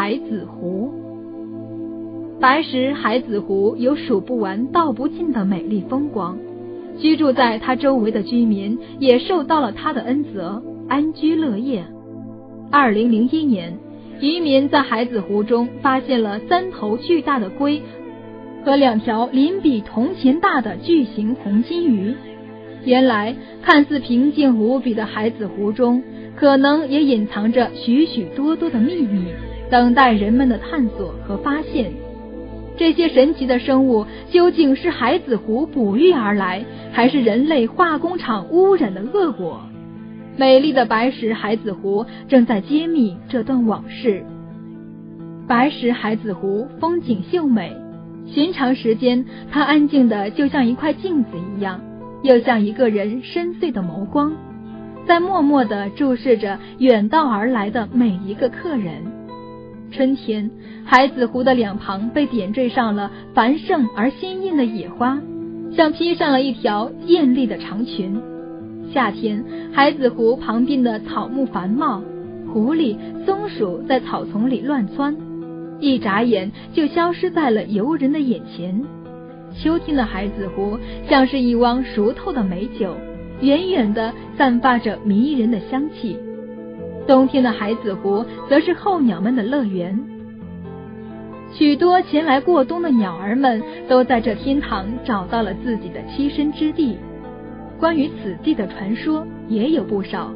海子湖。白石海子湖有数不完、道不尽的美丽风光，居住在它周围的居民也受到了它的恩泽，安居乐业。二零零一年，渔民在海子湖中发现了三头巨大的龟和两条鳞比铜钱大的巨型红金鱼。原来，看似平静无比的海子湖中，可能也隐藏着许许多多的秘密，等待人们的探索和发现。这些神奇的生物究竟是海子湖哺育而来，还是人类化工厂污染的恶果？美丽的白石海子湖正在揭秘这段往事。白石海子湖风景秀美，寻常时间它安静的就像一块镜子一样，又像一个人深邃的眸光，在默默的注视着远道而来的每一个客人。春天，海子湖的两旁被点缀上了繁盛而鲜艳的野花，像披上了一条艳丽的长裙。夏天，海子湖旁边的草木繁茂，狐狸、松鼠在草丛里乱窜，一眨眼就消失在了游人的眼前。秋天的海子湖像是一汪熟透的美酒，远远的散发着迷人的香气。冬天的海子湖则是候鸟们的乐园，许多前来过冬的鸟儿们都在这天堂找到了自己的栖身之地。关于此地的传说也有不少。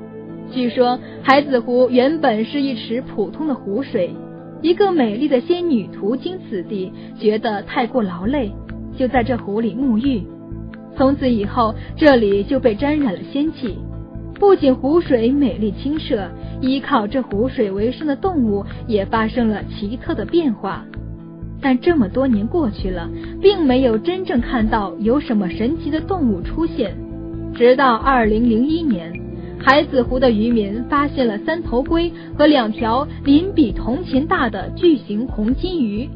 据说海子湖原本是一池普通的湖水，一个美丽的仙女途经此地，觉得太过劳累，就在这湖里沐浴。从此以后，这里就被沾染了仙气。不仅湖水美丽清澈，依靠这湖水为生的动物也发生了奇特的变化。但这么多年过去了，并没有真正看到有什么神奇的动物出现。直到二零零一年，海子湖的渔民发现了三头龟和两条鳞比铜钱大的巨型红金鱼，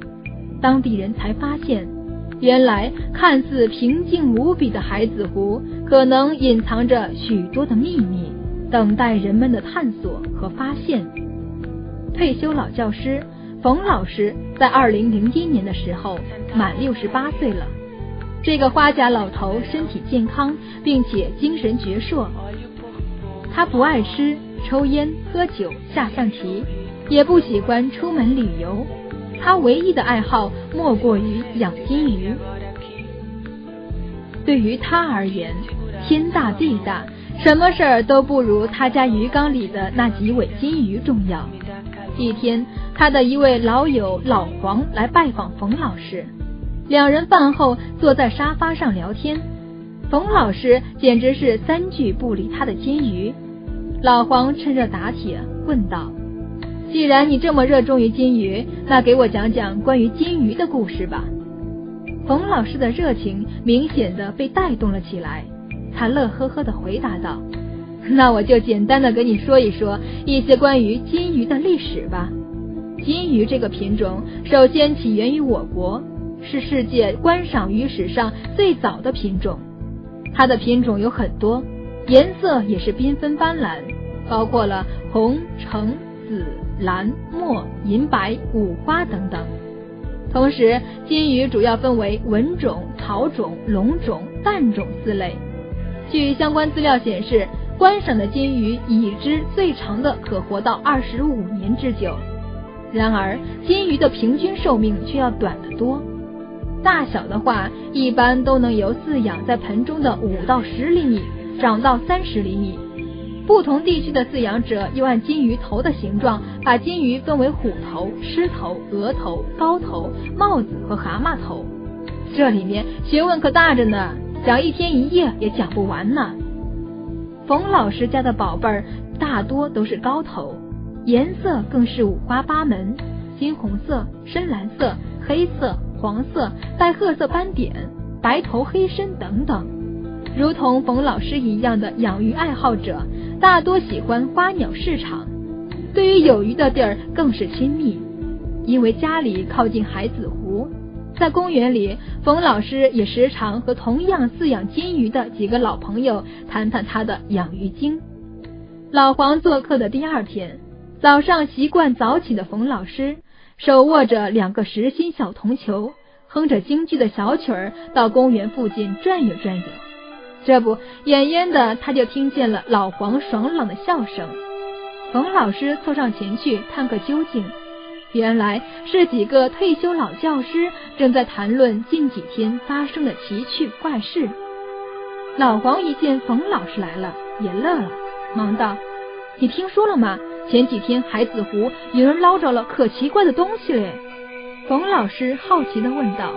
当地人才发现。原来看似平静无比的海子湖，可能隐藏着许多的秘密，等待人们的探索和发现。退休老教师冯老师在二零零一年的时候满六十八岁了。这个花甲老头身体健康，并且精神矍铄。他不爱吃、抽烟、喝酒、下象棋，也不喜欢出门旅游。他唯一的爱好莫过于养金鱼。对于他而言，天大地大，什么事儿都不如他家鱼缸里的那几尾金鱼重要。一天，他的一位老友老黄来拜访冯老师，两人饭后坐在沙发上聊天。冯老师简直是三句不离他的金鱼。老黄趁热打铁问道。既然你这么热衷于金鱼，那给我讲讲关于金鱼的故事吧。冯老师的热情明显的被带动了起来，他乐呵呵的回答道：“那我就简单的跟你说一说一些关于金鱼的历史吧。金鱼这个品种首先起源于我国，是世界观赏鱼史上最早的品种。它的品种有很多，颜色也是缤纷斑斓，包括了红、橙、紫。”蓝、墨、银白、五花等等。同时，金鱼主要分为文种、草种、龙种、蛋种四类。据相关资料显示，观赏的金鱼已知最长的可活到二十五年之久。然而，金鱼的平均寿命却要短得多。大小的话，一般都能由饲养在盆中的五到十厘米长到三十厘米。不同地区的饲养者又按金鱼头的形状，把金鱼分为虎头、狮头、鹅头、高头、帽子和蛤蟆头。这里面学问可大着呢，讲一天一夜也讲不完呢。冯老师家的宝贝儿大多都是高头，颜色更是五花八门，金红色、深蓝色、黑色、黄色、带褐色斑点、白头黑身等等。如同冯老师一样的养鱼爱好者。大多喜欢花鸟市场，对于有鱼的地儿更是亲密，因为家里靠近海子湖，在公园里，冯老师也时常和同样饲养金鱼的几个老朋友谈谈他的养鱼经。老黄做客的第二天早上，习惯早起的冯老师手握着两个实心小铜球，哼着京剧的小曲儿，到公园附近转悠转悠。这不，远远的他就听见了老黄爽朗的笑声。冯老师凑上前去探个究竟，原来是几个退休老教师正在谈论近几天发生的奇趣怪事。老黄一见冯老师来了，也乐了，忙道：“你听说了吗？前几天海子湖有人捞着了可奇怪的东西嘞。”冯老师好奇的问道：“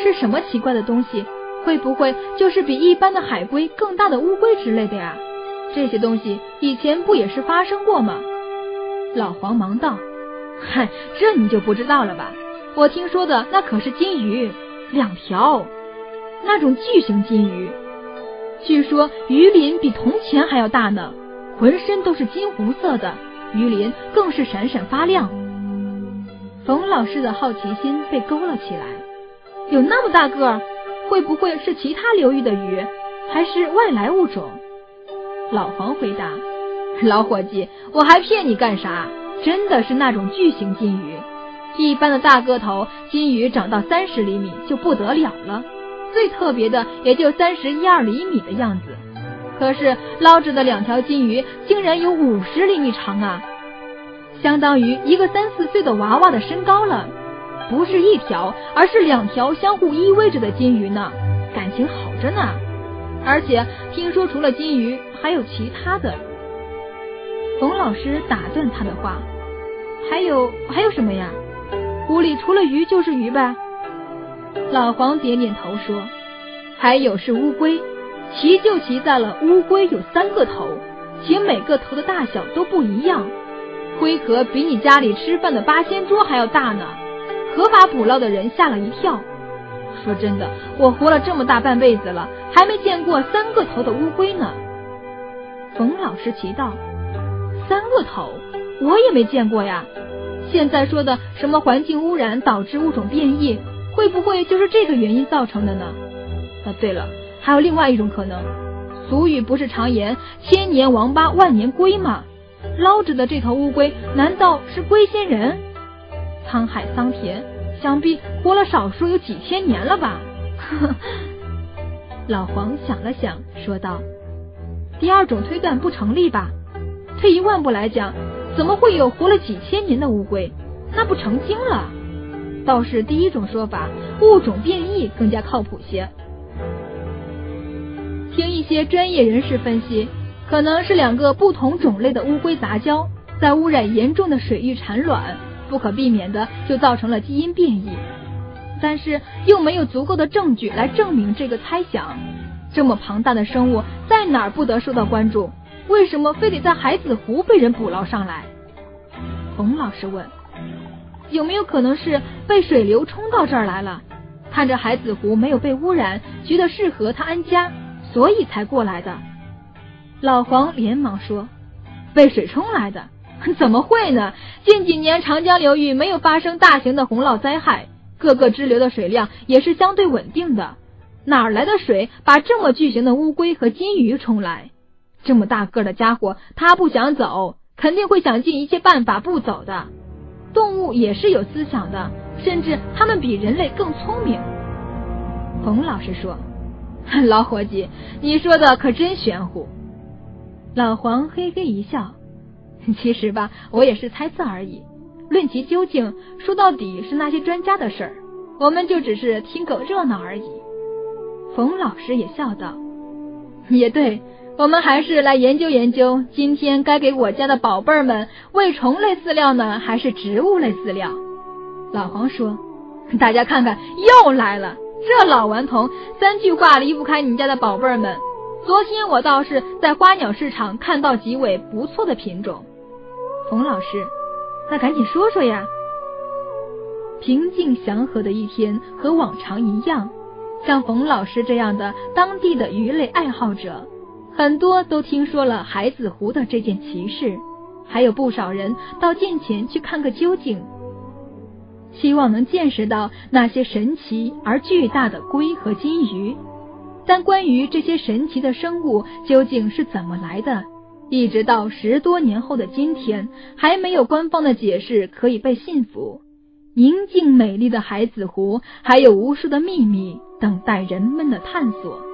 是什么奇怪的东西？会不会就是比一般的海龟更大的乌龟之类的呀？这些东西以前不也是发生过吗？”老黄忙道：“嗨，这你就不知道了吧？我听说的那可是金鱼，两条，那种巨型金鱼。”据说鱼鳞比铜钱还要大呢，浑身都是金红色的，鱼鳞更是闪闪发亮。冯老师的好奇心被勾了起来，有那么大个儿，会不会是其他流域的鱼，还是外来物种？老黄回答：“老伙计，我还骗你干啥？真的是那种巨型金鱼，一般的大个头金鱼长到三十厘米就不得了了。”最特别的也就三十一二厘米的样子，可是捞着的两条金鱼竟然有五十厘米长啊，相当于一个三四岁的娃娃的身高了。不是一条，而是两条相互依偎着的金鱼呢，感情好着呢。而且听说除了金鱼，还有其他的。冯老师打断他的话：“还有还有什么呀？湖里除了鱼就是鱼呗。”老黄点点头说：“还有是乌龟，奇就奇在了乌龟有三个头，且每个头的大小都不一样，龟壳比你家里吃饭的八仙桌还要大呢，可把捕捞的人吓了一跳。说真的，我活了这么大半辈子了，还没见过三个头的乌龟呢。”冯老师奇道：“三个头，我也没见过呀。现在说的什么环境污染导致物种变异？”会不会就是这个原因造成的呢？啊，对了，还有另外一种可能。俗语不是常言“千年王八万年龟”吗？捞着的这头乌龟，难道是龟仙人？沧海桑田，想必活了少说有几千年了吧？老黄想了想，说道：“第二种推断不成立吧？退一万步来讲，怎么会有活了几千年的乌龟？那不成精了？”倒是第一种说法，物种变异更加靠谱些。听一些专业人士分析，可能是两个不同种类的乌龟杂交，在污染严重的水域产卵，不可避免的就造成了基因变异。但是又没有足够的证据来证明这个猜想。这么庞大的生物在哪儿不得受到关注？为什么非得在海子湖被人捕捞上来？冯老师问。有没有可能是被水流冲到这儿来了？看着海子湖没有被污染，觉得适合他安家，所以才过来的。老黄连忙说：“被水冲来的？怎么会呢？近几年长江流域没有发生大型的洪涝灾害，各个支流的水量也是相对稳定的。哪来的水把这么巨型的乌龟和金鱼冲来？这么大个的家伙，他不想走，肯定会想尽一切办法不走的。”动物也是有思想的，甚至它们比人类更聪明。冯老师说：“老伙计，你说的可真玄乎。”老黄嘿嘿一笑：“ 其实吧，我也是猜测而已。论其究竟，说到底是那些专家的事儿，我们就只是听个热闹而已。”冯老师也笑道：“也对。”我们还是来研究研究，今天该给我家的宝贝儿们喂虫类饲料呢，还是植物类饲料？老黄说：“大家看看，又来了，这老顽童三句话离不开你家的宝贝儿们。昨天我倒是在花鸟市场看到几尾不错的品种。”冯老师，那赶紧说说呀。平静祥和的一天和往常一样，像冯老师这样的当地的鱼类爱好者。很多都听说了海子湖的这件奇事，还有不少人到近前去看个究竟，希望能见识到那些神奇而巨大的龟和金鱼。但关于这些神奇的生物究竟是怎么来的，一直到十多年后的今天，还没有官方的解释可以被信服，宁静美丽的海子湖还有无数的秘密等待人们的探索。